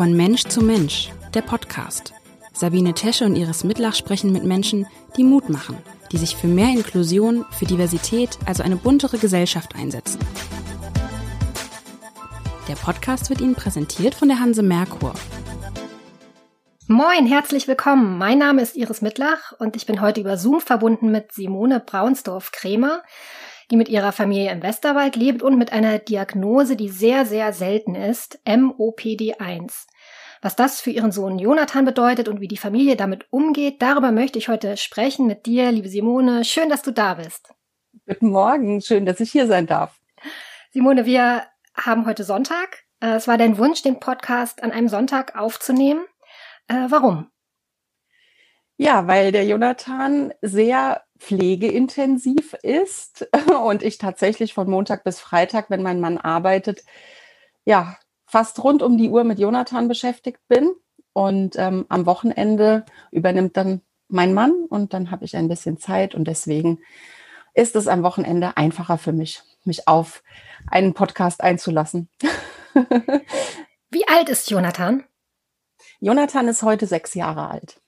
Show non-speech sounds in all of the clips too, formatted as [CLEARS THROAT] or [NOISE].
Von Mensch zu Mensch, der Podcast. Sabine Tesche und Iris Mitlach sprechen mit Menschen, die Mut machen, die sich für mehr Inklusion, für Diversität, also eine buntere Gesellschaft einsetzen. Der Podcast wird Ihnen präsentiert von der Hanse Merkur. Moin, herzlich willkommen. Mein Name ist Iris Mitlach und ich bin heute über Zoom verbunden mit Simone Braunsdorf-Kremer die mit ihrer Familie im Westerwald lebt und mit einer Diagnose, die sehr, sehr selten ist, MOPD1. Was das für ihren Sohn Jonathan bedeutet und wie die Familie damit umgeht, darüber möchte ich heute sprechen mit dir, liebe Simone. Schön, dass du da bist. Guten Morgen, schön, dass ich hier sein darf. Simone, wir haben heute Sonntag. Äh, es war dein Wunsch, den Podcast an einem Sonntag aufzunehmen. Äh, warum? Ja, weil der Jonathan sehr pflegeintensiv ist [LAUGHS] und ich tatsächlich von Montag bis Freitag, wenn mein Mann arbeitet, ja, fast rund um die Uhr mit Jonathan beschäftigt bin. Und ähm, am Wochenende übernimmt dann mein Mann und dann habe ich ein bisschen Zeit und deswegen ist es am Wochenende einfacher für mich, mich auf einen Podcast einzulassen. [LAUGHS] Wie alt ist Jonathan? Jonathan ist heute sechs Jahre alt.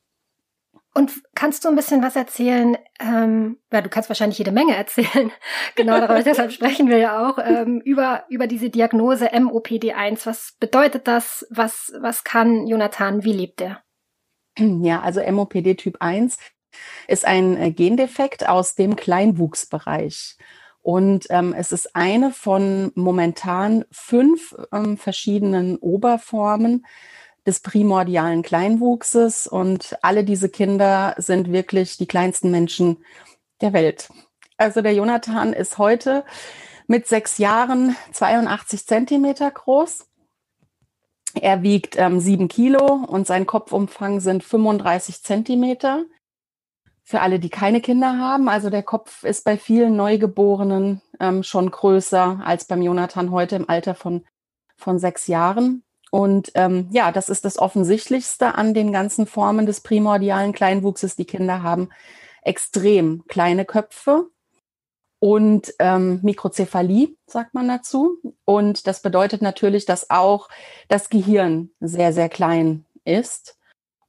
Und kannst du ein bisschen was erzählen? Ähm, ja, du kannst wahrscheinlich jede Menge erzählen. [LAUGHS] genau, darüber, [LAUGHS] deshalb sprechen wir ja auch ähm, über über diese Diagnose MOPD1. Was bedeutet das? Was was kann Jonathan? Wie lebt er? [CLEARS THROAT] Ja, also MOPD Typ 1 ist ein äh, Gendefekt aus dem Kleinwuchsbereich. Und ähm, es ist eine von momentan fünf ähm, verschiedenen Oberformen des primordialen Kleinwuchses. Und alle diese Kinder sind wirklich die kleinsten Menschen der Welt. Also der Jonathan ist heute mit sechs Jahren 82 Zentimeter groß. Er wiegt ähm, sieben Kilo und sein Kopfumfang sind 35 Zentimeter. Für alle, die keine Kinder haben, also der Kopf ist bei vielen Neugeborenen ähm, schon größer als beim Jonathan heute im Alter von, von sechs Jahren. Und ähm, ja, das ist das Offensichtlichste an den ganzen Formen des primordialen Kleinwuchses. Die Kinder haben extrem kleine Köpfe und ähm, Mikrozephalie, sagt man dazu. Und das bedeutet natürlich, dass auch das Gehirn sehr, sehr klein ist.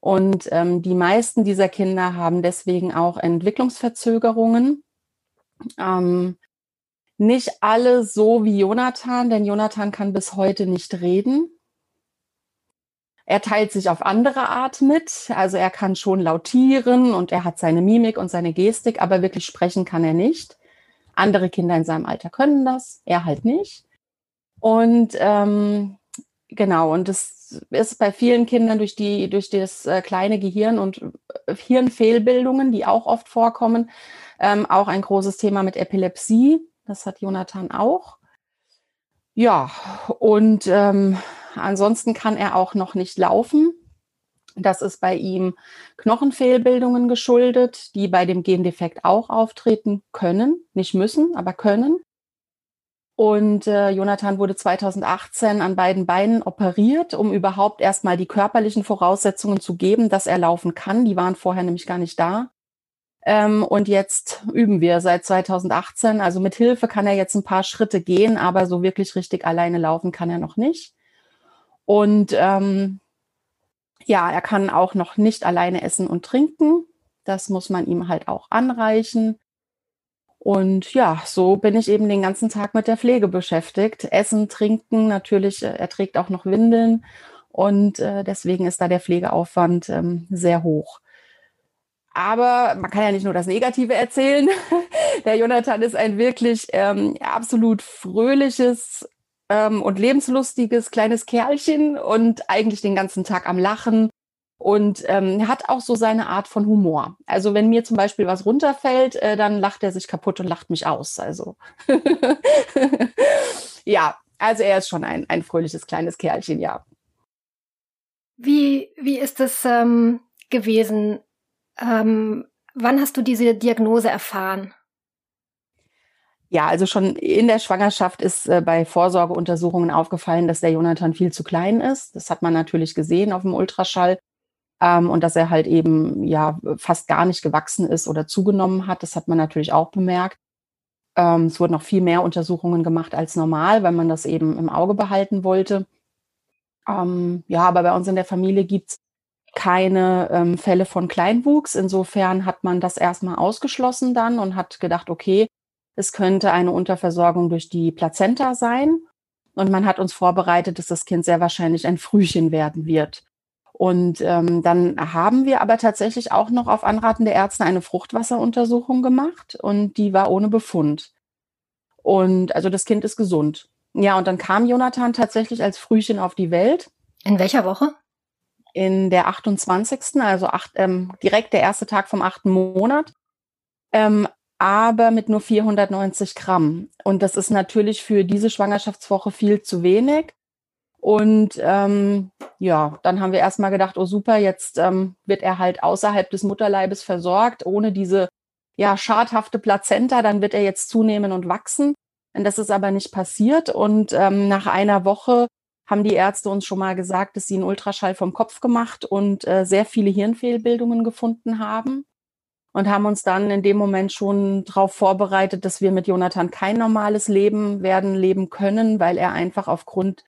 Und ähm, die meisten dieser Kinder haben deswegen auch Entwicklungsverzögerungen. Ähm, nicht alle so wie Jonathan, denn Jonathan kann bis heute nicht reden. Er teilt sich auf andere Art mit, also er kann schon lautieren und er hat seine Mimik und seine Gestik, aber wirklich sprechen kann er nicht. Andere Kinder in seinem Alter können das, er halt nicht. Und ähm, genau, und das ist bei vielen Kindern durch die durch das äh, kleine Gehirn und äh, Hirnfehlbildungen, die auch oft vorkommen, ähm, auch ein großes Thema mit Epilepsie. Das hat Jonathan auch. Ja, und ähm, Ansonsten kann er auch noch nicht laufen. Das ist bei ihm Knochenfehlbildungen geschuldet, die bei dem Gendefekt auch auftreten können, nicht müssen, aber können. Und äh, Jonathan wurde 2018 an beiden Beinen operiert, um überhaupt erstmal die körperlichen Voraussetzungen zu geben, dass er laufen kann. Die waren vorher nämlich gar nicht da. Ähm, und jetzt üben wir seit 2018. Also mit Hilfe kann er jetzt ein paar Schritte gehen, aber so wirklich richtig alleine laufen kann er noch nicht. Und ähm, ja, er kann auch noch nicht alleine essen und trinken. Das muss man ihm halt auch anreichen. Und ja, so bin ich eben den ganzen Tag mit der Pflege beschäftigt. Essen, trinken, natürlich, äh, er trägt auch noch Windeln. Und äh, deswegen ist da der Pflegeaufwand ähm, sehr hoch. Aber man kann ja nicht nur das Negative erzählen. [LAUGHS] Der Jonathan ist ein wirklich ähm, absolut fröhliches, ähm, und lebenslustiges kleines Kerlchen und eigentlich den ganzen Tag am Lachen und ähm, hat auch so seine Art von Humor. Also wenn mir zum Beispiel was runterfällt, äh, dann lacht er sich kaputt und lacht mich aus. Also [LAUGHS] ja, also er ist schon ein, ein fröhliches kleines Kerlchen, ja. Wie, wie ist es ähm, gewesen? Ähm, wann hast du diese Diagnose erfahren? Ja, also schon in der Schwangerschaft ist äh, bei Vorsorgeuntersuchungen aufgefallen, dass der Jonathan viel zu klein ist. Das hat man natürlich gesehen auf dem Ultraschall. Ähm, und dass er halt eben ja fast gar nicht gewachsen ist oder zugenommen hat. Das hat man natürlich auch bemerkt. Ähm, es wurden noch viel mehr Untersuchungen gemacht als normal, weil man das eben im Auge behalten wollte. Ähm, ja, aber bei uns in der Familie gibt's keine ähm, Fälle von Kleinwuchs. Insofern hat man das erstmal ausgeschlossen dann und hat gedacht, okay, es könnte eine Unterversorgung durch die Plazenta sein. Und man hat uns vorbereitet, dass das Kind sehr wahrscheinlich ein Frühchen werden wird. Und ähm, dann haben wir aber tatsächlich auch noch auf Anraten der Ärzte eine Fruchtwasseruntersuchung gemacht und die war ohne Befund. Und also das Kind ist gesund. Ja, und dann kam Jonathan tatsächlich als Frühchen auf die Welt. In welcher Woche? In der 28. Also acht, ähm, direkt der erste Tag vom achten Monat. Ähm, aber mit nur 490 Gramm. Und das ist natürlich für diese Schwangerschaftswoche viel zu wenig. Und ähm, ja, dann haben wir erstmal gedacht, oh super, jetzt ähm, wird er halt außerhalb des Mutterleibes versorgt, ohne diese ja schadhafte Plazenta, dann wird er jetzt zunehmen und wachsen. Und das ist aber nicht passiert. Und ähm, nach einer Woche haben die Ärzte uns schon mal gesagt, dass sie einen Ultraschall vom Kopf gemacht und äh, sehr viele Hirnfehlbildungen gefunden haben und haben uns dann in dem Moment schon darauf vorbereitet, dass wir mit Jonathan kein normales Leben werden leben können, weil er einfach aufgrund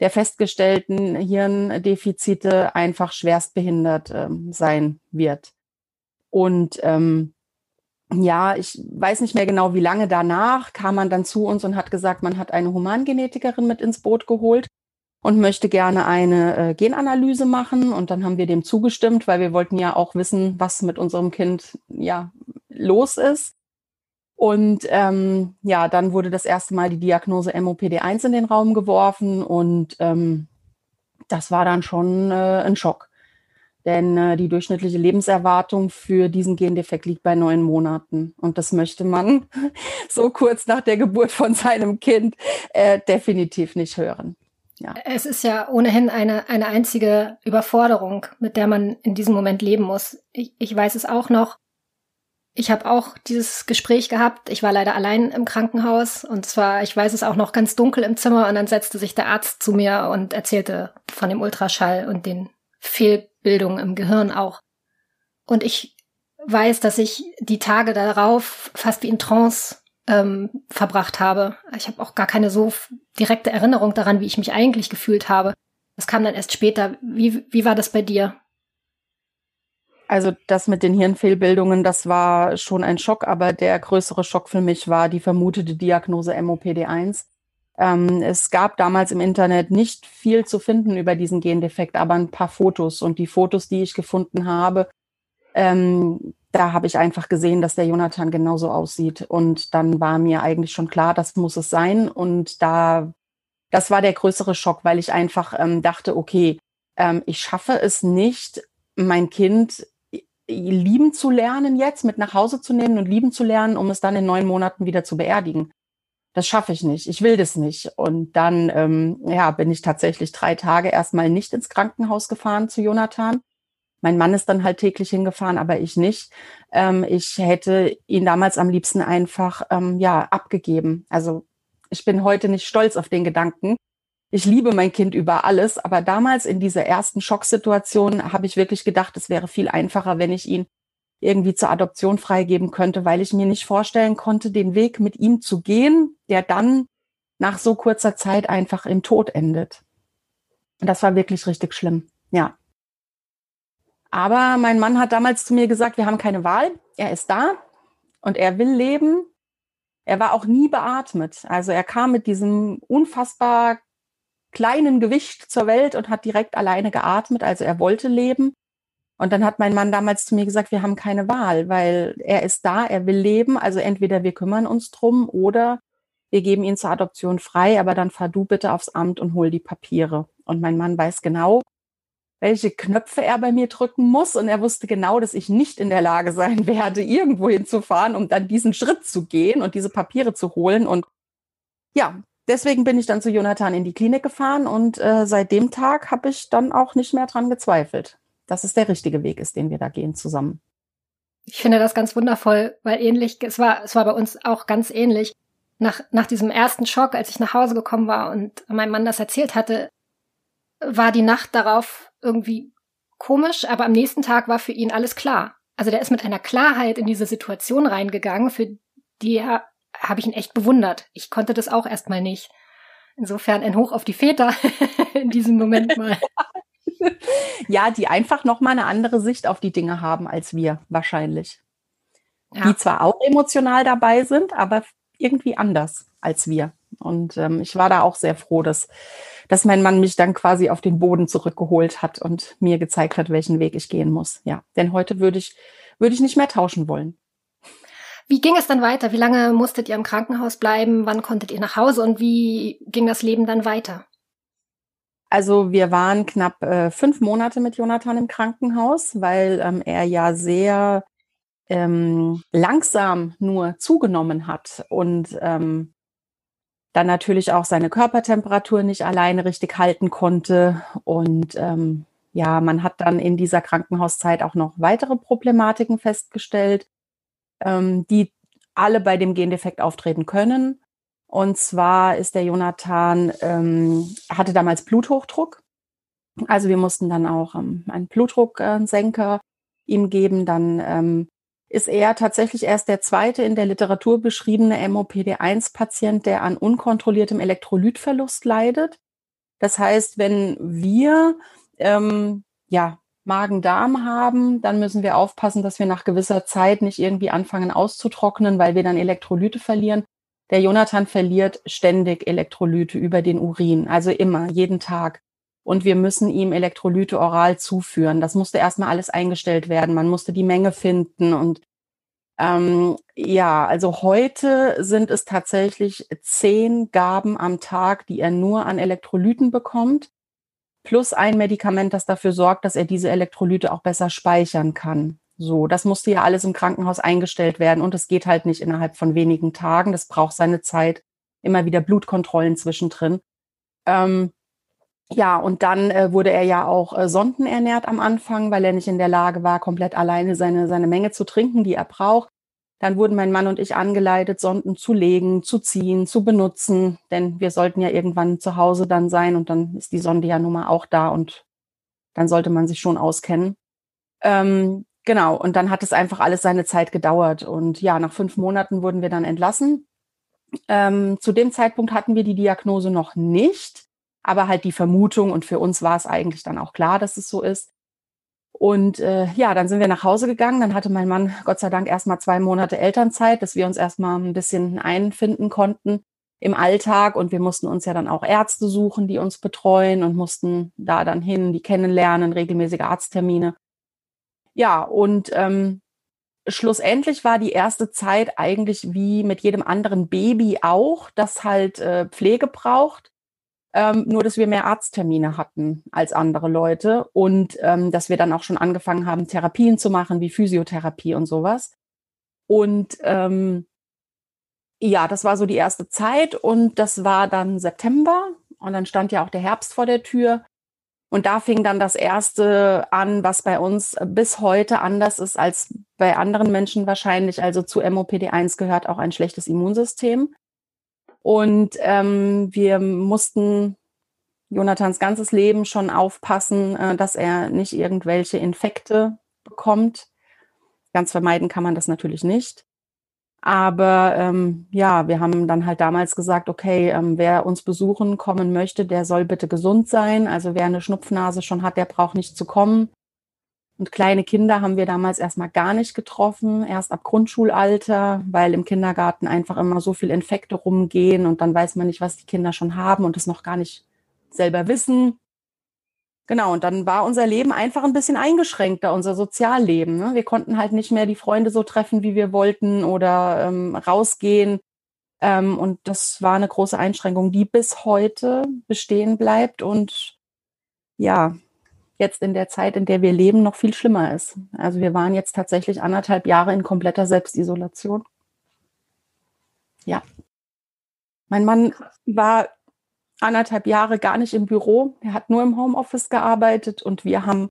der festgestellten Hirndefizite einfach schwerstbehindert ähm, sein wird. Und ähm, ja, ich weiß nicht mehr genau, wie lange danach kam man dann zu uns und hat gesagt, man hat eine Humangenetikerin mit ins Boot geholt und möchte gerne eine äh, Genanalyse machen. Und dann haben wir dem zugestimmt, weil wir wollten ja auch wissen, was mit unserem Kind ja los ist. Und ähm, ja, dann wurde das erste Mal die Diagnose MOPD1 in den Raum geworfen und ähm, das war dann schon äh, ein Schock. Denn äh, die durchschnittliche Lebenserwartung für diesen Gendefekt liegt bei neun Monaten. Und das möchte man [LAUGHS] so kurz nach der Geburt von seinem Kind äh, definitiv nicht hören. Ja. Es ist ja ohnehin eine, eine einzige Überforderung, mit der man in diesem Moment leben muss. Ich, ich weiß es auch noch. Ich habe auch dieses Gespräch gehabt. Ich war leider allein im Krankenhaus und zwar, ich weiß es auch noch ganz dunkel im Zimmer und dann setzte sich der Arzt zu mir und erzählte von dem Ultraschall und den Fehlbildungen im Gehirn auch. Und ich weiß, dass ich die Tage darauf fast wie in Trance ähm, verbracht habe. Ich habe auch gar keine so direkte Erinnerung daran, wie ich mich eigentlich gefühlt habe. Das kam dann erst später. Wie, wie war das bei dir? Also das mit den Hirnfehlbildungen, das war schon ein Schock, aber der größere Schock für mich war die vermutete Diagnose MOPD1. Ähm, es gab damals im Internet nicht viel zu finden über diesen Gendefekt, aber ein paar Fotos. Und die Fotos, die ich gefunden habe, ähm, da habe ich einfach gesehen, dass der Jonathan genauso aussieht. Und dann war mir eigentlich schon klar, das muss es sein. Und da, das war der größere Schock, weil ich einfach ähm, dachte, okay, ähm, ich schaffe es nicht, mein Kind lieben zu lernen jetzt, mit nach Hause zu nehmen und lieben zu lernen, um es dann in neun Monaten wieder zu beerdigen. Das schaffe ich nicht. Ich will das nicht. Und dann ähm, ja, bin ich tatsächlich drei Tage erstmal nicht ins Krankenhaus gefahren zu Jonathan mein Mann ist dann halt täglich hingefahren, aber ich nicht. Ähm, ich hätte ihn damals am liebsten einfach ähm, ja abgegeben. Also ich bin heute nicht stolz auf den Gedanken. Ich liebe mein Kind über alles, aber damals in dieser ersten Schocksituation habe ich wirklich gedacht, es wäre viel einfacher, wenn ich ihn irgendwie zur Adoption freigeben könnte, weil ich mir nicht vorstellen konnte, den Weg mit ihm zu gehen, der dann nach so kurzer Zeit einfach im Tod endet. Und das war wirklich richtig schlimm. Ja. Aber mein Mann hat damals zu mir gesagt, wir haben keine Wahl. Er ist da und er will leben. Er war auch nie beatmet. Also er kam mit diesem unfassbar kleinen Gewicht zur Welt und hat direkt alleine geatmet. Also er wollte leben. Und dann hat mein Mann damals zu mir gesagt, wir haben keine Wahl, weil er ist da, er will leben. Also entweder wir kümmern uns drum oder wir geben ihn zur Adoption frei, aber dann fahr du bitte aufs Amt und hol die Papiere. Und mein Mann weiß genau, welche Knöpfe er bei mir drücken muss. Und er wusste genau, dass ich nicht in der Lage sein [LAUGHS] werde, irgendwo hinzufahren, um dann diesen Schritt zu gehen und diese Papiere zu holen. Und ja, deswegen bin ich dann zu Jonathan in die Klinik gefahren und äh, seit dem Tag habe ich dann auch nicht mehr dran gezweifelt, dass es der richtige Weg ist, den wir da gehen zusammen. Ich finde das ganz wundervoll, weil ähnlich, es war, es war bei uns auch ganz ähnlich. Nach, nach diesem ersten Schock, als ich nach Hause gekommen war und mein Mann das erzählt hatte, war die Nacht darauf irgendwie komisch, aber am nächsten Tag war für ihn alles klar. Also der ist mit einer Klarheit in diese Situation reingegangen, für die habe ich ihn echt bewundert. Ich konnte das auch erstmal nicht. Insofern ein Hoch auf die Väter [LAUGHS] in diesem Moment [LAUGHS] mal. ja, die einfach nochmal eine andere Sicht auf die Dinge haben als wir wahrscheinlich. Ja. Die zwar auch emotional dabei sind, aber irgendwie anders als wir. Und ähm, ich war da auch sehr froh, dass, dass mein Mann mich dann quasi auf den Boden zurückgeholt hat und mir gezeigt hat, welchen Weg ich gehen muss. Ja, denn heute würde ich, würde ich nicht mehr tauschen wollen. Wie ging es dann weiter? Wie lange musstet ihr im Krankenhaus bleiben? Wann konntet ihr nach Hause und wie ging das Leben dann weiter? Also wir waren knapp äh, fünf Monate mit Jonathan im Krankenhaus, weil ähm, er ja sehr ähm, langsam nur zugenommen hat und ähm, dann natürlich auch seine Körpertemperatur nicht alleine richtig halten konnte. Und ähm, ja, man hat dann in dieser Krankenhauszeit auch noch weitere Problematiken festgestellt, ähm, die alle bei dem Gendefekt auftreten können. Und zwar ist der Jonathan, ähm, hatte damals Bluthochdruck. Also wir mussten dann auch ähm, einen Blutdrucksenker ihm geben. Dann ähm, ist er tatsächlich erst der zweite in der Literatur beschriebene MOPD1-Patient, der an unkontrolliertem Elektrolytverlust leidet. Das heißt, wenn wir ähm, ja, Magen-Darm haben, dann müssen wir aufpassen, dass wir nach gewisser Zeit nicht irgendwie anfangen auszutrocknen, weil wir dann Elektrolyte verlieren. Der Jonathan verliert ständig Elektrolyte über den Urin, also immer, jeden Tag. Und wir müssen ihm Elektrolyte oral zuführen. Das musste erstmal alles eingestellt werden. Man musste die Menge finden. Und ähm, ja, also heute sind es tatsächlich zehn Gaben am Tag, die er nur an Elektrolyten bekommt plus ein Medikament, das dafür sorgt, dass er diese Elektrolyte auch besser speichern kann. So, das musste ja alles im Krankenhaus eingestellt werden und es geht halt nicht innerhalb von wenigen Tagen. Das braucht seine Zeit. Immer wieder Blutkontrollen zwischendrin. Ähm, ja, und dann äh, wurde er ja auch äh, sondenernährt am Anfang, weil er nicht in der Lage war, komplett alleine seine, seine Menge zu trinken, die er braucht. Dann wurden mein Mann und ich angeleitet, Sonden zu legen, zu ziehen, zu benutzen, denn wir sollten ja irgendwann zu Hause dann sein und dann ist die Sonde ja nun mal auch da und dann sollte man sich schon auskennen. Ähm, genau, und dann hat es einfach alles seine Zeit gedauert. Und ja, nach fünf Monaten wurden wir dann entlassen. Ähm, zu dem Zeitpunkt hatten wir die Diagnose noch nicht, aber halt die Vermutung und für uns war es eigentlich dann auch klar, dass es so ist. Und äh, ja, dann sind wir nach Hause gegangen. Dann hatte mein Mann Gott sei Dank erstmal zwei Monate Elternzeit, dass wir uns erstmal ein bisschen einfinden konnten im Alltag. Und wir mussten uns ja dann auch Ärzte suchen, die uns betreuen und mussten da dann hin, die kennenlernen, regelmäßige Arzttermine. Ja, und ähm, schlussendlich war die erste Zeit eigentlich wie mit jedem anderen Baby auch, das halt äh, Pflege braucht. Ähm, nur, dass wir mehr Arzttermine hatten als andere Leute und ähm, dass wir dann auch schon angefangen haben, Therapien zu machen, wie Physiotherapie und sowas. Und ähm, ja, das war so die erste Zeit und das war dann September und dann stand ja auch der Herbst vor der Tür. Und da fing dann das erste an, was bei uns bis heute anders ist als bei anderen Menschen wahrscheinlich. Also zu MOPD1 gehört auch ein schlechtes Immunsystem. Und ähm, wir mussten Jonathans ganzes Leben schon aufpassen, äh, dass er nicht irgendwelche Infekte bekommt. Ganz vermeiden kann man das natürlich nicht. Aber ähm, ja, wir haben dann halt damals gesagt, okay, ähm, wer uns besuchen kommen möchte, der soll bitte gesund sein. Also wer eine Schnupfnase schon hat, der braucht nicht zu kommen. Und kleine Kinder haben wir damals erstmal gar nicht getroffen, erst ab Grundschulalter, weil im Kindergarten einfach immer so viel Infekte rumgehen und dann weiß man nicht, was die Kinder schon haben und es noch gar nicht selber wissen. Genau, und dann war unser Leben einfach ein bisschen eingeschränkter, unser Sozialleben. Ne? Wir konnten halt nicht mehr die Freunde so treffen, wie wir wollten oder ähm, rausgehen. Ähm, und das war eine große Einschränkung, die bis heute bestehen bleibt. Und ja, jetzt in der Zeit, in der wir leben, noch viel schlimmer ist. Also wir waren jetzt tatsächlich anderthalb Jahre in kompletter Selbstisolation. Ja. Mein Mann war anderthalb Jahre gar nicht im Büro. Er hat nur im Homeoffice gearbeitet und wir haben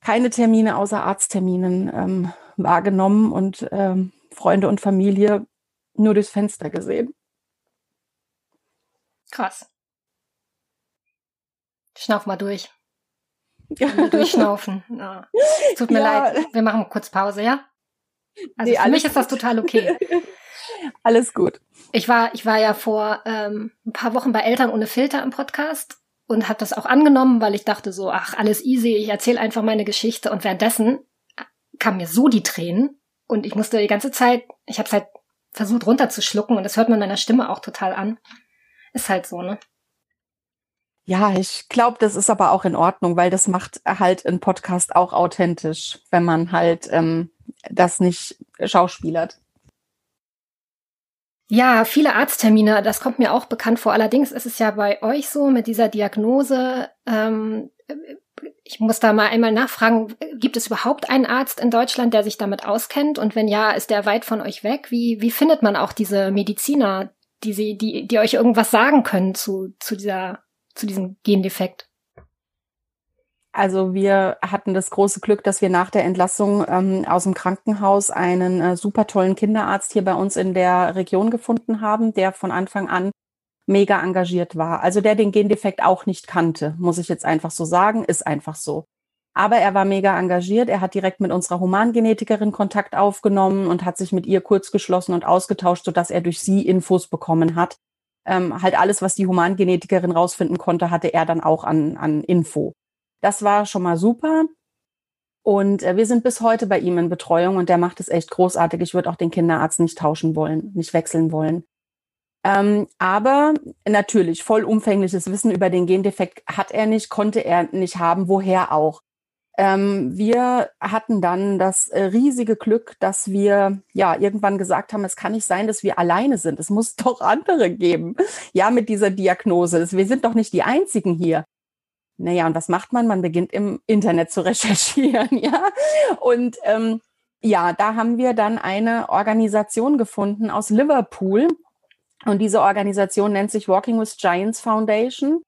keine Termine außer Arztterminen ähm, wahrgenommen und ähm, Freunde und Familie nur durchs Fenster gesehen. Krass. Schnauf mal durch. [LAUGHS] Durchschnaufen. Ja. Tut mir ja. leid. Wir machen kurz Pause, ja? Also nee, für mich ist das total okay. [LAUGHS] Alles gut. Ich war, ich war ja vor ähm, ein paar Wochen bei Eltern ohne Filter im Podcast und habe das auch angenommen, weil ich dachte so, ach, alles easy, ich erzähle einfach meine Geschichte und währenddessen kamen mir so die Tränen und ich musste die ganze Zeit, ich habe es halt versucht runterzuschlucken und das hört man meiner Stimme auch total an. Ist halt so, ne? Ja, ich glaube, das ist aber auch in Ordnung, weil das macht halt ein Podcast auch authentisch, wenn man halt ähm, das nicht schauspielert. Ja, viele Arzttermine, das kommt mir auch bekannt vor. Allerdings ist es ja bei euch so mit dieser Diagnose. Ähm, ich muss da mal einmal nachfragen, gibt es überhaupt einen Arzt in Deutschland, der sich damit auskennt? Und wenn ja, ist der weit von euch weg? Wie, wie findet man auch diese Mediziner, die, sie, die, die euch irgendwas sagen können zu, zu, dieser, zu diesem Gendefekt? Also wir hatten das große Glück, dass wir nach der Entlassung ähm, aus dem Krankenhaus einen äh, super tollen Kinderarzt hier bei uns in der Region gefunden haben, der von Anfang an mega engagiert war. Also der den Gendefekt auch nicht kannte, muss ich jetzt einfach so sagen, ist einfach so. Aber er war mega engagiert. Er hat direkt mit unserer Humangenetikerin Kontakt aufgenommen und hat sich mit ihr kurz geschlossen und ausgetauscht, sodass er durch sie Infos bekommen hat. Ähm, halt alles, was die Humangenetikerin rausfinden konnte, hatte er dann auch an, an Info. Das war schon mal super. Und äh, wir sind bis heute bei ihm in Betreuung und der macht es echt großartig. Ich würde auch den Kinderarzt nicht tauschen wollen, nicht wechseln wollen. Ähm, aber natürlich, vollumfängliches Wissen über den Gendefekt hat er nicht, konnte er nicht haben, woher auch. Ähm, wir hatten dann das äh, riesige Glück, dass wir ja irgendwann gesagt haben, es kann nicht sein, dass wir alleine sind. Es muss [LAUGHS] doch andere geben. Ja, mit dieser Diagnose. Wir sind doch nicht die einzigen hier. Naja, und was macht man? Man beginnt im Internet zu [LAUGHS] recherchieren, ja. Und ähm, ja, da haben wir dann eine Organisation gefunden aus Liverpool. Und diese Organisation nennt sich Walking with Giants Foundation.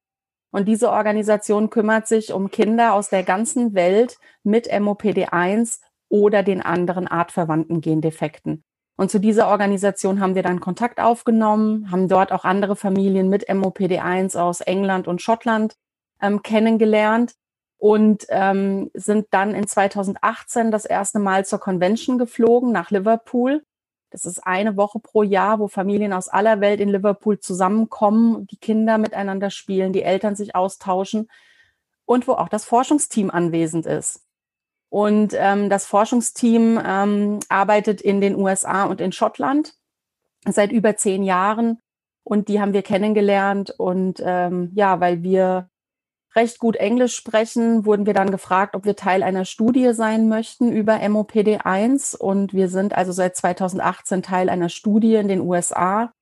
Und diese Organisation kümmert sich um Kinder aus der ganzen Welt mit MOPD1 oder den anderen artverwandten Gendefekten. Und zu dieser Organisation haben wir dann Kontakt aufgenommen, haben dort auch andere Familien mit MOPD1 aus England und Schottland ähm, kennengelernt und ähm, sind dann in 2018 das erste Mal zur Convention geflogen nach Liverpool. Das ist eine Woche pro Jahr, wo Familien aus aller Welt in Liverpool zusammenkommen, die Kinder miteinander spielen, die Eltern sich austauschen und wo auch das Forschungsteam anwesend ist. Und ähm, das Forschungsteam ähm, arbeitet in den USA und in Schottland seit über zehn Jahren. Und die haben wir kennengelernt. Und ähm, ja, weil wir recht gut Englisch sprechen, wurden wir dann gefragt, ob wir Teil einer Studie sein möchten über MOPD1. Und wir sind also seit 2018 Teil einer Studie in den USA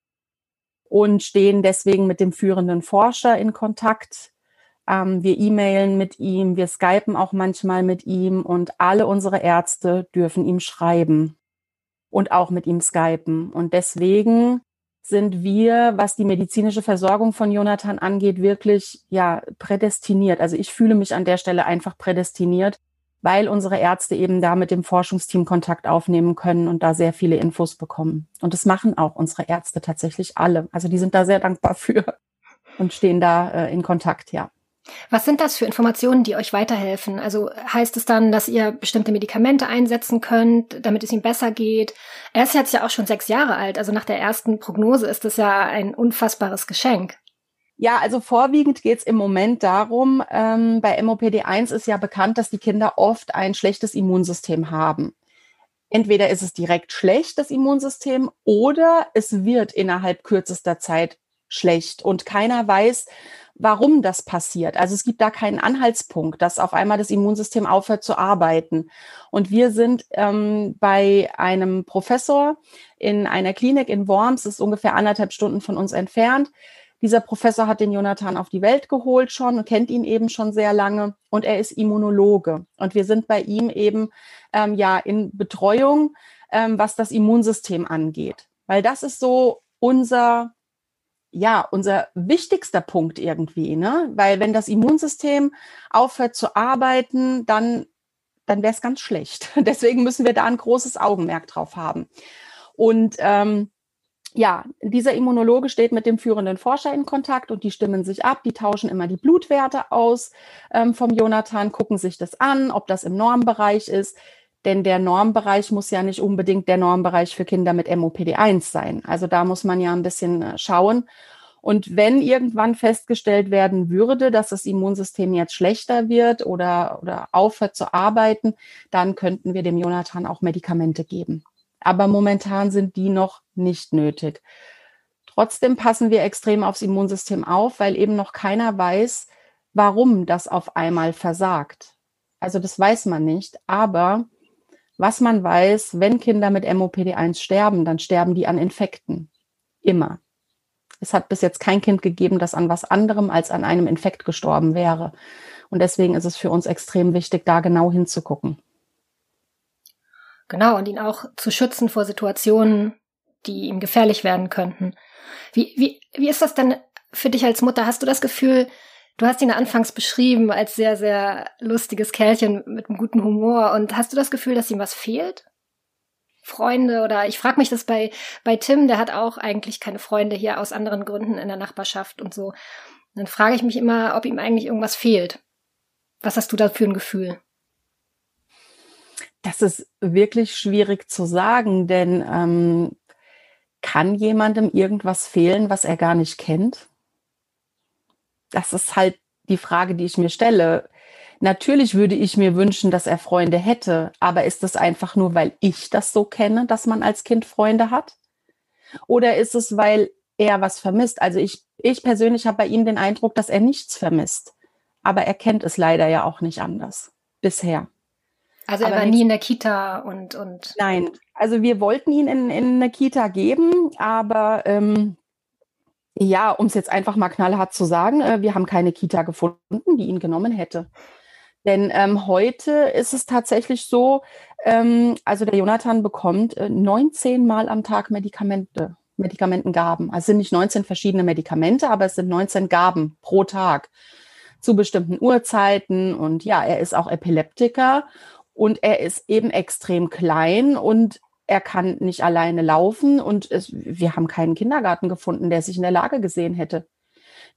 und stehen deswegen mit dem führenden Forscher in Kontakt. Ähm, wir e-mailen mit ihm, wir skypen auch manchmal mit ihm und alle unsere Ärzte dürfen ihm schreiben und auch mit ihm skypen. Und deswegen sind wir, was die medizinische Versorgung von Jonathan angeht, wirklich ja prädestiniert. Also ich fühle mich an der Stelle einfach prädestiniert, weil unsere Ärzte eben da mit dem Forschungsteam Kontakt aufnehmen können und da sehr viele Infos bekommen. Und das machen auch unsere Ärzte tatsächlich alle. Also die sind da sehr dankbar für und stehen da äh, in Kontakt, ja. Was sind das für Informationen, die euch weiterhelfen? Also heißt es dann, dass ihr bestimmte Medikamente einsetzen könnt, damit es ihm besser geht? Er ist jetzt ja auch schon sechs Jahre alt, also nach der ersten Prognose ist das ja ein unfassbares Geschenk. Ja, also vorwiegend geht es im Moment darum, ähm, bei MOPD1 ist ja bekannt, dass die Kinder oft ein schlechtes Immunsystem haben. Entweder ist es direkt schlecht, das Immunsystem, oder es wird innerhalb kürzester Zeit schlecht und keiner weiß, warum das passiert. Also es gibt da keinen Anhaltspunkt, dass auf einmal das Immunsystem aufhört zu arbeiten. Und wir sind ähm, bei einem Professor in einer Klinik in Worms, ist ungefähr anderthalb Stunden von uns entfernt. Dieser Professor hat den Jonathan auf die Welt geholt schon und kennt ihn eben schon sehr lange und er ist Immunologe. Und wir sind bei ihm eben ähm, ja in Betreuung, ähm, was das Immunsystem angeht. Weil das ist so unser ja, unser wichtigster Punkt irgendwie, ne? Weil wenn das Immunsystem aufhört zu arbeiten, dann, dann wäre es ganz schlecht. [LAUGHS] Deswegen müssen wir da ein großes Augenmerk drauf haben. Und ähm, ja, dieser Immunologe steht mit dem führenden Forscher in Kontakt und die stimmen sich ab, die tauschen immer die Blutwerte aus ähm, vom Jonathan, gucken sich das an, ob das im Normbereich ist. Denn der Normbereich muss ja nicht unbedingt der Normbereich für Kinder mit MOPD1 sein. Also da muss man ja ein bisschen äh, schauen. Und wenn irgendwann festgestellt werden würde, dass das Immunsystem jetzt schlechter wird oder, oder aufhört zu arbeiten, dann könnten wir dem Jonathan auch Medikamente geben. Aber momentan sind die noch nicht nötig. Trotzdem passen wir extrem aufs Immunsystem auf, weil eben noch keiner weiß, warum das auf einmal versagt. Also das weiß man nicht. Aber was man weiß, wenn Kinder mit MOPD1 sterben, dann sterben die an Infekten. Immer. Es hat bis jetzt kein Kind gegeben, das an was anderem als an einem Infekt gestorben wäre. Und deswegen ist es für uns extrem wichtig, da genau hinzugucken. Genau, und ihn auch zu schützen vor Situationen, die ihm gefährlich werden könnten. Wie, wie, wie ist das denn für dich als Mutter? Hast du das Gefühl, du hast ihn anfangs beschrieben als sehr, sehr lustiges Kerlchen mit einem guten Humor und hast du das Gefühl, dass ihm was fehlt? Freunde oder ich frage mich das bei, bei Tim, der hat auch eigentlich keine Freunde hier aus anderen Gründen in der Nachbarschaft und so. Dann frage ich mich immer, ob ihm eigentlich irgendwas fehlt. Was hast du da für ein Gefühl? Das ist wirklich schwierig zu sagen, denn ähm, kann jemandem irgendwas fehlen, was er gar nicht kennt? Das ist halt die Frage, die ich mir stelle. Natürlich würde ich mir wünschen, dass er Freunde hätte, aber ist das einfach nur, weil ich das so kenne, dass man als Kind Freunde hat? Oder ist es, weil er was vermisst? Also ich, ich persönlich habe bei ihm den Eindruck, dass er nichts vermisst. Aber er kennt es leider ja auch nicht anders. Bisher. Also er aber war nie in der Kita und, und. Nein, also wir wollten ihn in, in eine Kita geben, aber ähm, ja, um es jetzt einfach mal knallhart zu sagen, äh, wir haben keine Kita gefunden, die ihn genommen hätte. Denn ähm, heute ist es tatsächlich so, ähm, also der Jonathan bekommt äh, 19 Mal am Tag Medikamente, Medikamentengaben. Also es sind nicht 19 verschiedene Medikamente, aber es sind 19 Gaben pro Tag zu bestimmten Uhrzeiten. Und ja, er ist auch Epileptiker und er ist eben extrem klein und er kann nicht alleine laufen und es, wir haben keinen Kindergarten gefunden, der sich in der Lage gesehen hätte.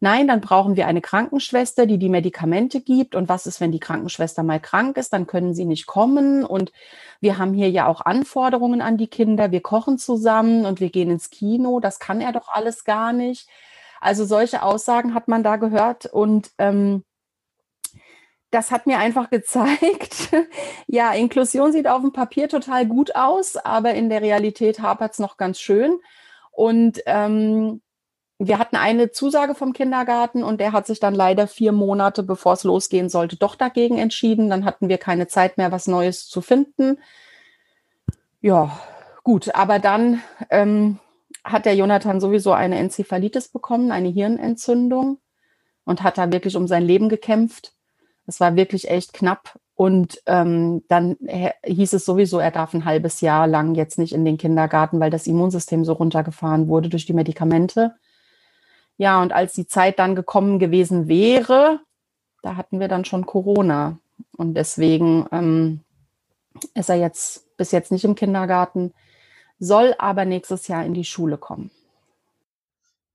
Nein, dann brauchen wir eine Krankenschwester, die die Medikamente gibt. Und was ist, wenn die Krankenschwester mal krank ist? Dann können sie nicht kommen. Und wir haben hier ja auch Anforderungen an die Kinder. Wir kochen zusammen und wir gehen ins Kino. Das kann er doch alles gar nicht. Also solche Aussagen hat man da gehört. Und ähm, das hat mir einfach gezeigt, [LAUGHS] ja, Inklusion sieht auf dem Papier total gut aus, aber in der Realität hapert es noch ganz schön. Und ähm, wir hatten eine Zusage vom Kindergarten und der hat sich dann leider vier Monate, bevor es losgehen sollte, doch dagegen entschieden. Dann hatten wir keine Zeit mehr, was Neues zu finden. Ja, gut, aber dann ähm, hat der Jonathan sowieso eine Enzephalitis bekommen, eine Hirnentzündung und hat da wirklich um sein Leben gekämpft. Es war wirklich echt knapp. Und ähm, dann hieß es sowieso, er darf ein halbes Jahr lang jetzt nicht in den Kindergarten, weil das Immunsystem so runtergefahren wurde durch die Medikamente. Ja, und als die Zeit dann gekommen gewesen wäre, da hatten wir dann schon Corona. Und deswegen ähm, ist er jetzt bis jetzt nicht im Kindergarten, soll aber nächstes Jahr in die Schule kommen.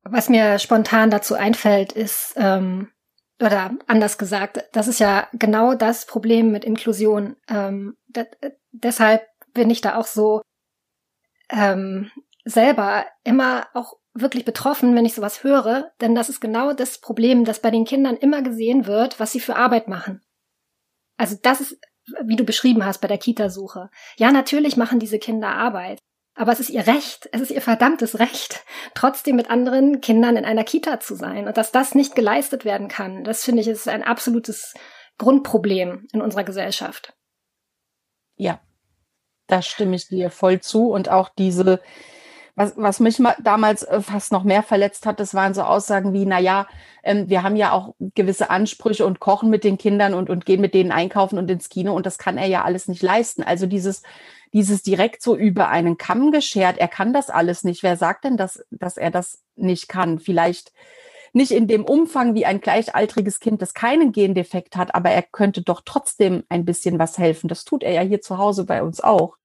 Was mir spontan dazu einfällt, ist, ähm, oder anders gesagt, das ist ja genau das Problem mit Inklusion. Ähm, deshalb bin ich da auch so ähm, selber immer auch wirklich betroffen, wenn ich sowas höre, denn das ist genau das Problem, dass bei den Kindern immer gesehen wird, was sie für Arbeit machen. Also das ist, wie du beschrieben hast bei der Kita-Suche. Ja, natürlich machen diese Kinder Arbeit, aber es ist ihr Recht, es ist ihr verdammtes Recht, trotzdem mit anderen Kindern in einer Kita zu sein. Und dass das nicht geleistet werden kann, das finde ich ist ein absolutes Grundproblem in unserer Gesellschaft. Ja, da stimme ich dir voll zu. Und auch diese, was, was mich damals äh, fast noch mehr verletzt hat, das waren so Aussagen wie, na ja, ähm, wir haben ja auch gewisse Ansprüche und kochen mit den Kindern und, und gehen mit denen einkaufen und ins Kino und das kann er ja alles nicht leisten. Also dieses, dieses direkt so über einen Kamm geschert, er kann das alles nicht. Wer sagt denn, dass, dass er das nicht kann? Vielleicht nicht in dem Umfang wie ein gleichaltriges Kind, das keinen Gendefekt hat, aber er könnte doch trotzdem ein bisschen was helfen. Das tut er ja hier zu Hause bei uns auch.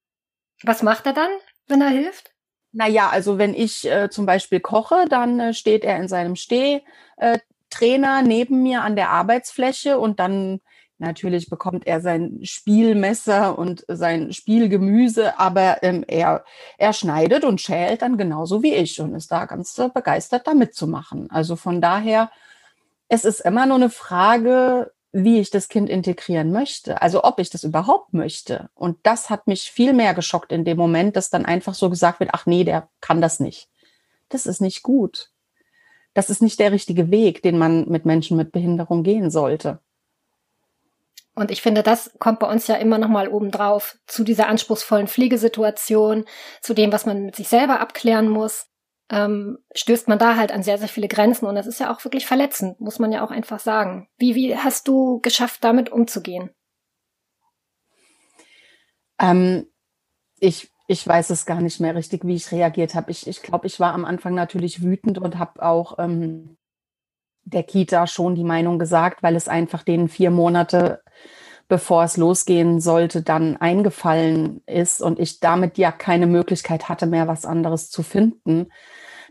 Was macht er dann, wenn er hilft? Naja, also wenn ich äh, zum Beispiel koche, dann äh, steht er in seinem Stehtrainer neben mir an der Arbeitsfläche und dann Natürlich bekommt er sein Spielmesser und sein Spielgemüse, aber ähm, er, er schneidet und schält dann genauso wie ich und ist da ganz äh, begeistert, da mitzumachen. Also von daher, es ist immer nur eine Frage, wie ich das Kind integrieren möchte, also ob ich das überhaupt möchte. Und das hat mich viel mehr geschockt in dem Moment, dass dann einfach so gesagt wird, ach nee, der kann das nicht. Das ist nicht gut. Das ist nicht der richtige Weg, den man mit Menschen mit Behinderung gehen sollte. Und ich finde, das kommt bei uns ja immer noch mal obendrauf zu dieser anspruchsvollen Pflegesituation, zu dem, was man mit sich selber abklären muss. Ähm, stößt man da halt an sehr, sehr viele Grenzen und das ist ja auch wirklich verletzend, muss man ja auch einfach sagen. Wie, wie hast du geschafft, damit umzugehen? Ähm, ich, ich weiß es gar nicht mehr richtig, wie ich reagiert habe. Ich, ich glaube, ich war am Anfang natürlich wütend und habe auch ähm, der Kita schon die Meinung gesagt, weil es einfach denen vier Monate, bevor es losgehen sollte, dann eingefallen ist und ich damit ja keine Möglichkeit hatte, mehr was anderes zu finden.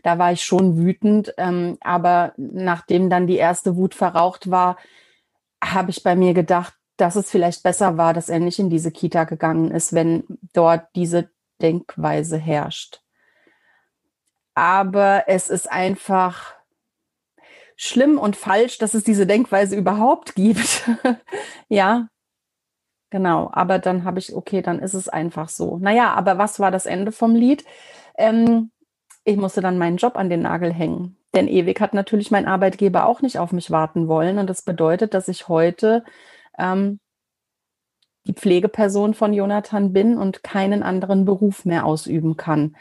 Da war ich schon wütend, ähm, aber nachdem dann die erste Wut verraucht war, habe ich bei mir gedacht, dass es vielleicht besser war, dass er nicht in diese Kita gegangen ist, wenn dort diese Denkweise herrscht. Aber es ist einfach schlimm und falsch, dass es diese Denkweise überhaupt gibt. [LAUGHS] ja, genau. Aber dann habe ich, okay, dann ist es einfach so. Naja, aber was war das Ende vom Lied? Ähm, ich musste dann meinen Job an den Nagel hängen. Denn ewig hat natürlich mein Arbeitgeber auch nicht auf mich warten wollen. Und das bedeutet, dass ich heute ähm, die Pflegeperson von Jonathan bin und keinen anderen Beruf mehr ausüben kann.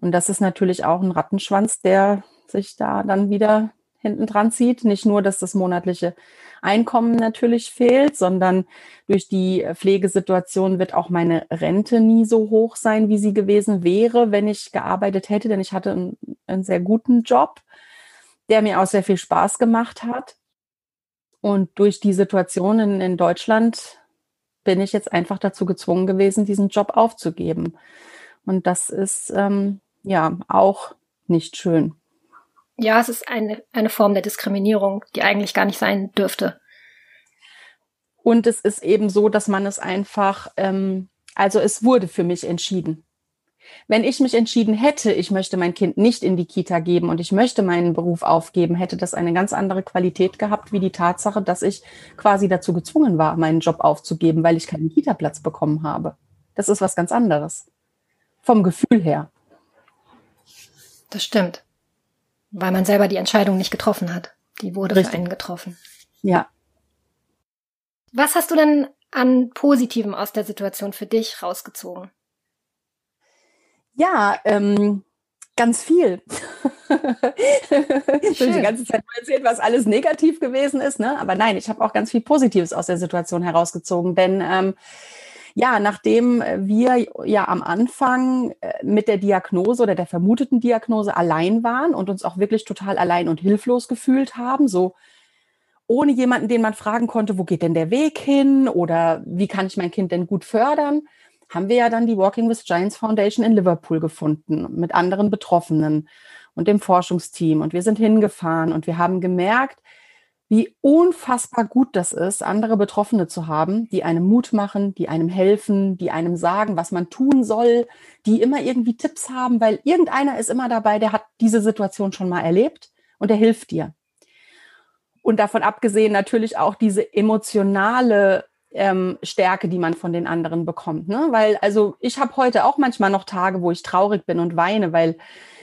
Und das ist natürlich auch ein Rattenschwanz, der sich da dann wieder hinten dran zieht. Nicht nur, dass das monatliche Einkommen natürlich fehlt, sondern durch die Pflegesituation wird auch meine Rente nie so hoch sein, wie sie gewesen wäre, wenn ich gearbeitet hätte, denn ich hatte einen, einen sehr guten Job, der mir auch sehr viel Spaß gemacht hat. Und durch die Situation in, in Deutschland bin ich jetzt einfach dazu gezwungen gewesen, diesen Job aufzugeben. Und das ist ähm, ja auch nicht schön. Ja, es ist eine, eine Form der Diskriminierung, die eigentlich gar nicht sein dürfte. Und es ist eben so, dass man es einfach, ähm, also es wurde für mich entschieden. Wenn ich mich entschieden hätte, ich möchte mein Kind nicht in die Kita geben und ich möchte meinen Beruf aufgeben, hätte das eine ganz andere Qualität gehabt, wie die Tatsache, dass ich quasi dazu gezwungen war, meinen Job aufzugeben, weil ich keinen Kita-Platz bekommen habe. Das ist was ganz anderes. Vom Gefühl her. Das stimmt. Weil man selber die Entscheidung nicht getroffen hat. Die wurde Richtig. für einen getroffen. Ja. Was hast du denn an Positivem aus der Situation für dich rausgezogen? Ja, ähm, ganz viel. [LAUGHS] ich habe die ganze Zeit nur erzählt, was alles negativ gewesen ist, ne? Aber nein, ich habe auch ganz viel Positives aus der Situation herausgezogen, denn ähm, ja, nachdem wir ja am Anfang äh, mit der Diagnose oder der vermuteten Diagnose allein waren und uns auch wirklich total allein und hilflos gefühlt haben, so ohne jemanden, den man fragen konnte, wo geht denn der Weg hin oder wie kann ich mein Kind denn gut fördern, haben wir ja dann die Walking with Giants Foundation in Liverpool gefunden mit anderen Betroffenen und dem Forschungsteam. Und wir sind hingefahren und wir haben gemerkt, wie unfassbar gut das ist, andere Betroffene zu haben, die einem Mut machen, die einem helfen, die einem sagen, was man tun soll, die immer irgendwie Tipps haben, weil irgendeiner ist immer dabei, der hat diese Situation schon mal erlebt und der hilft dir. Und davon abgesehen natürlich auch diese emotionale ähm, Stärke, die man von den anderen bekommt. Ne? Weil, also ich habe heute auch manchmal noch Tage, wo ich traurig bin und weine, weil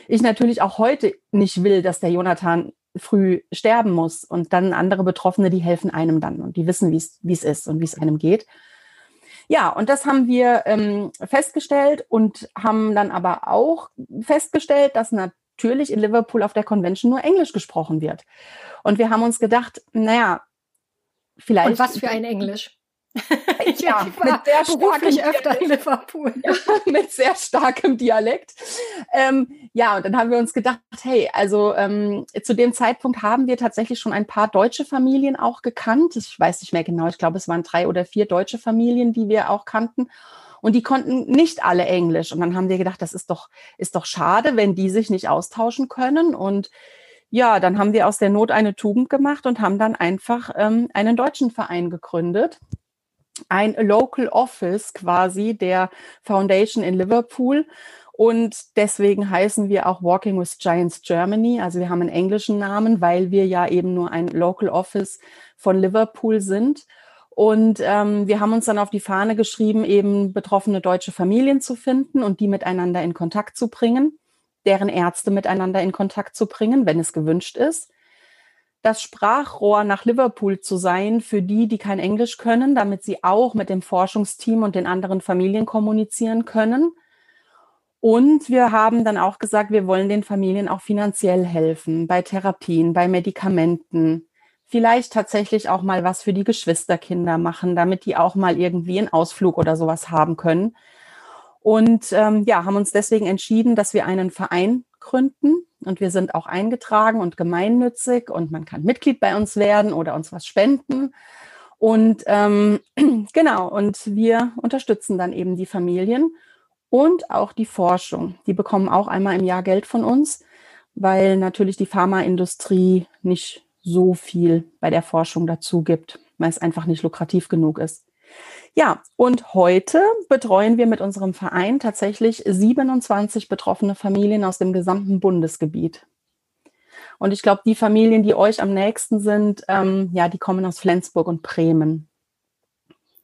ich natürlich auch heute nicht will, dass der Jonathan früh sterben muss. Und dann andere Betroffene, die helfen einem dann und die wissen, wie es ist und wie es einem geht. Ja, und das haben wir ähm, festgestellt und haben dann aber auch festgestellt, dass natürlich in Liverpool auf der Convention nur Englisch gesprochen wird. Und wir haben uns gedacht, naja, vielleicht. Und was für ein Englisch? [LAUGHS] ja, mit sehr [LAUGHS] starkem öfter in Liverpool. [LAUGHS] Ja, mit sehr starkem Dialekt. Ähm, ja, und dann haben wir uns gedacht, hey, also ähm, zu dem Zeitpunkt haben wir tatsächlich schon ein paar deutsche Familien auch gekannt. Ich weiß nicht mehr genau, ich glaube, es waren drei oder vier deutsche Familien, die wir auch kannten. Und die konnten nicht alle Englisch. Und dann haben wir gedacht, das ist doch, ist doch schade, wenn die sich nicht austauschen können. Und ja, dann haben wir aus der Not eine Tugend gemacht und haben dann einfach ähm, einen deutschen Verein gegründet. Ein Local Office quasi der Foundation in Liverpool. Und deswegen heißen wir auch Walking with Giants Germany. Also wir haben einen englischen Namen, weil wir ja eben nur ein Local Office von Liverpool sind. Und ähm, wir haben uns dann auf die Fahne geschrieben, eben betroffene deutsche Familien zu finden und die miteinander in Kontakt zu bringen, deren Ärzte miteinander in Kontakt zu bringen, wenn es gewünscht ist. Das Sprachrohr nach Liverpool zu sein für die, die kein Englisch können, damit sie auch mit dem Forschungsteam und den anderen Familien kommunizieren können. Und wir haben dann auch gesagt, wir wollen den Familien auch finanziell helfen, bei Therapien, bei Medikamenten, vielleicht tatsächlich auch mal was für die Geschwisterkinder machen, damit die auch mal irgendwie einen Ausflug oder sowas haben können. Und ähm, ja, haben uns deswegen entschieden, dass wir einen Verein gründen. Und wir sind auch eingetragen und gemeinnützig und man kann Mitglied bei uns werden oder uns was spenden. Und ähm, [CLEARS THROAT] genau, und wir unterstützen dann eben die Familien und auch die Forschung. Die bekommen auch einmal im Jahr Geld von uns, weil natürlich die Pharmaindustrie nicht so viel bei der Forschung dazu gibt, weil es einfach nicht lukrativ genug ist. Ja, und heute betreuen wir mit unserem Verein tatsächlich 27 betroffene Familien aus dem gesamten Bundesgebiet. Und ich glaube, die Familien, die euch am nächsten sind, ähm, ja, die kommen aus Flensburg und Bremen.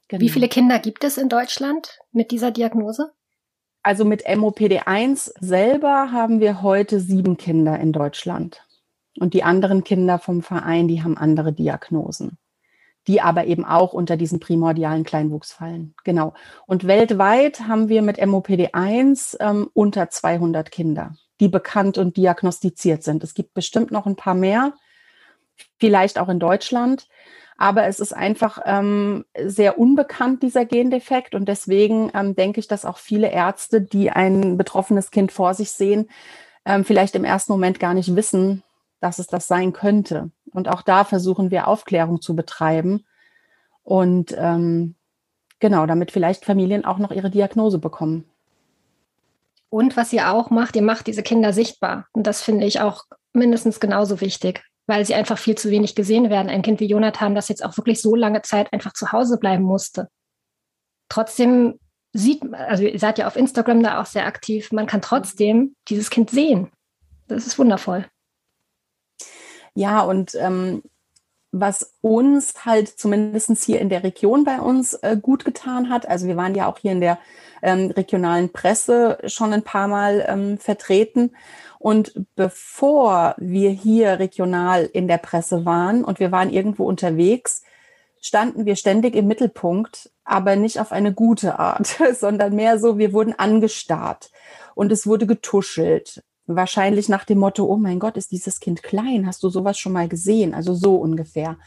Genau. Wie viele Kinder gibt es in Deutschland mit dieser Diagnose? Also mit MOPD1 selber haben wir heute sieben Kinder in Deutschland. Und die anderen Kinder vom Verein, die haben andere Diagnosen, die aber eben auch unter diesen primordialen Kleinwuchs fallen. Genau. Und weltweit haben wir mit MOPD1 ähm, unter 200 Kinder, die bekannt und diagnostiziert sind. Es gibt bestimmt noch ein paar mehr, vielleicht auch in Deutschland. Aber es ist einfach ähm, sehr unbekannt, dieser Gendefekt. Und deswegen ähm, denke ich, dass auch viele Ärzte, die ein betroffenes Kind vor sich sehen, ähm, vielleicht im ersten Moment gar nicht wissen, dass es das sein könnte. Und auch da versuchen wir Aufklärung zu betreiben. Und ähm, genau, damit vielleicht Familien auch noch ihre Diagnose bekommen. Und was ihr auch macht, ihr macht diese Kinder sichtbar. Und das finde ich auch mindestens genauso wichtig, weil sie einfach viel zu wenig gesehen werden. Ein Kind wie Jonathan, das jetzt auch wirklich so lange Zeit einfach zu Hause bleiben musste. Trotzdem sieht, also ihr seid ja auf Instagram da auch sehr aktiv, man kann trotzdem dieses Kind sehen. Das ist wundervoll. Ja, und ähm, was uns halt zumindest hier in der Region bei uns äh, gut getan hat, also wir waren ja auch hier in der ähm, regionalen Presse schon ein paar Mal ähm, vertreten. Und bevor wir hier regional in der Presse waren und wir waren irgendwo unterwegs, standen wir ständig im Mittelpunkt, aber nicht auf eine gute Art, [LAUGHS] sondern mehr so, wir wurden angestarrt und es wurde getuschelt Wahrscheinlich nach dem Motto, oh mein Gott, ist dieses Kind klein? Hast du sowas schon mal gesehen? Also so ungefähr.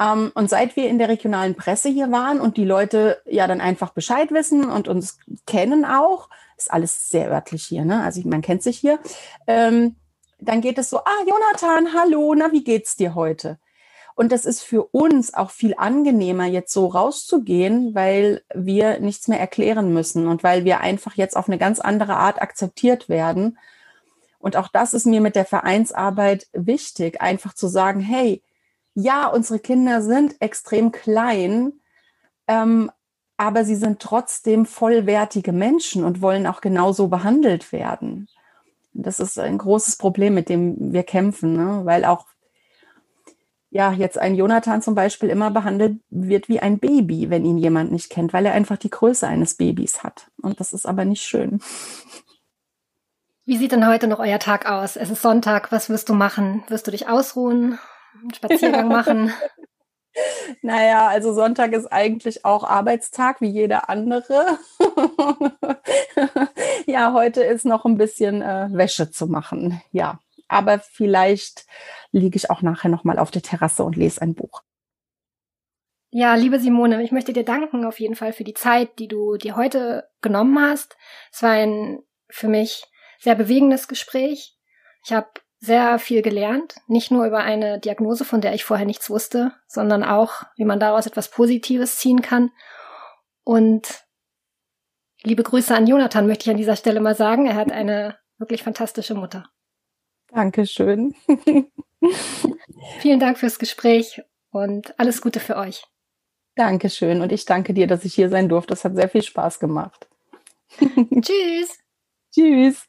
Ähm, und seit wir in der regionalen Presse hier waren und die Leute ja dann einfach Bescheid wissen und uns kennen auch, ist alles sehr örtlich hier, ne? Also man kennt sich hier. Ähm, dann geht es so, ah, Jonathan, hallo, na, wie geht's dir heute? Und das ist für uns auch viel angenehmer, jetzt so rauszugehen, weil wir nichts mehr erklären müssen und weil wir einfach jetzt auf eine ganz andere Art akzeptiert werden und auch das ist mir mit der Vereinsarbeit wichtig, einfach zu sagen, hey, ja, unsere Kinder sind extrem klein, ähm, aber sie sind trotzdem vollwertige Menschen und wollen auch genauso behandelt werden. Das ist ein großes Problem, mit dem wir kämpfen, ne? weil auch ja jetzt ein Jonathan zum Beispiel immer behandelt wird wie ein Baby, wenn ihn jemand nicht kennt, weil er einfach die Größe eines Babys hat. Und das ist aber nicht schön. Wie sieht denn heute noch euer Tag aus? Es ist Sonntag. Was wirst du machen? Wirst du dich ausruhen? Einen Spaziergang [LAUGHS] machen? Naja, also Sonntag ist eigentlich auch Arbeitstag wie jeder andere. [LAUGHS] ja, heute ist noch ein bisschen äh, Wäsche zu machen. Ja, aber vielleicht liege ich auch nachher noch mal auf der Terrasse und lese ein Buch. Ja, liebe Simone, ich möchte dir danken auf jeden Fall für die Zeit, die du dir heute genommen hast. Es war ein für mich sehr bewegendes Gespräch. Ich habe sehr viel gelernt, nicht nur über eine Diagnose, von der ich vorher nichts wusste, sondern auch, wie man daraus etwas Positives ziehen kann. Und liebe Grüße an Jonathan möchte ich an dieser Stelle mal sagen. Er hat eine wirklich fantastische Mutter. Dankeschön. Vielen Dank fürs Gespräch und alles Gute für euch. Dankeschön und ich danke dir, dass ich hier sein durfte. Das hat sehr viel Spaß gemacht. Tschüss. [LAUGHS] Tschüss.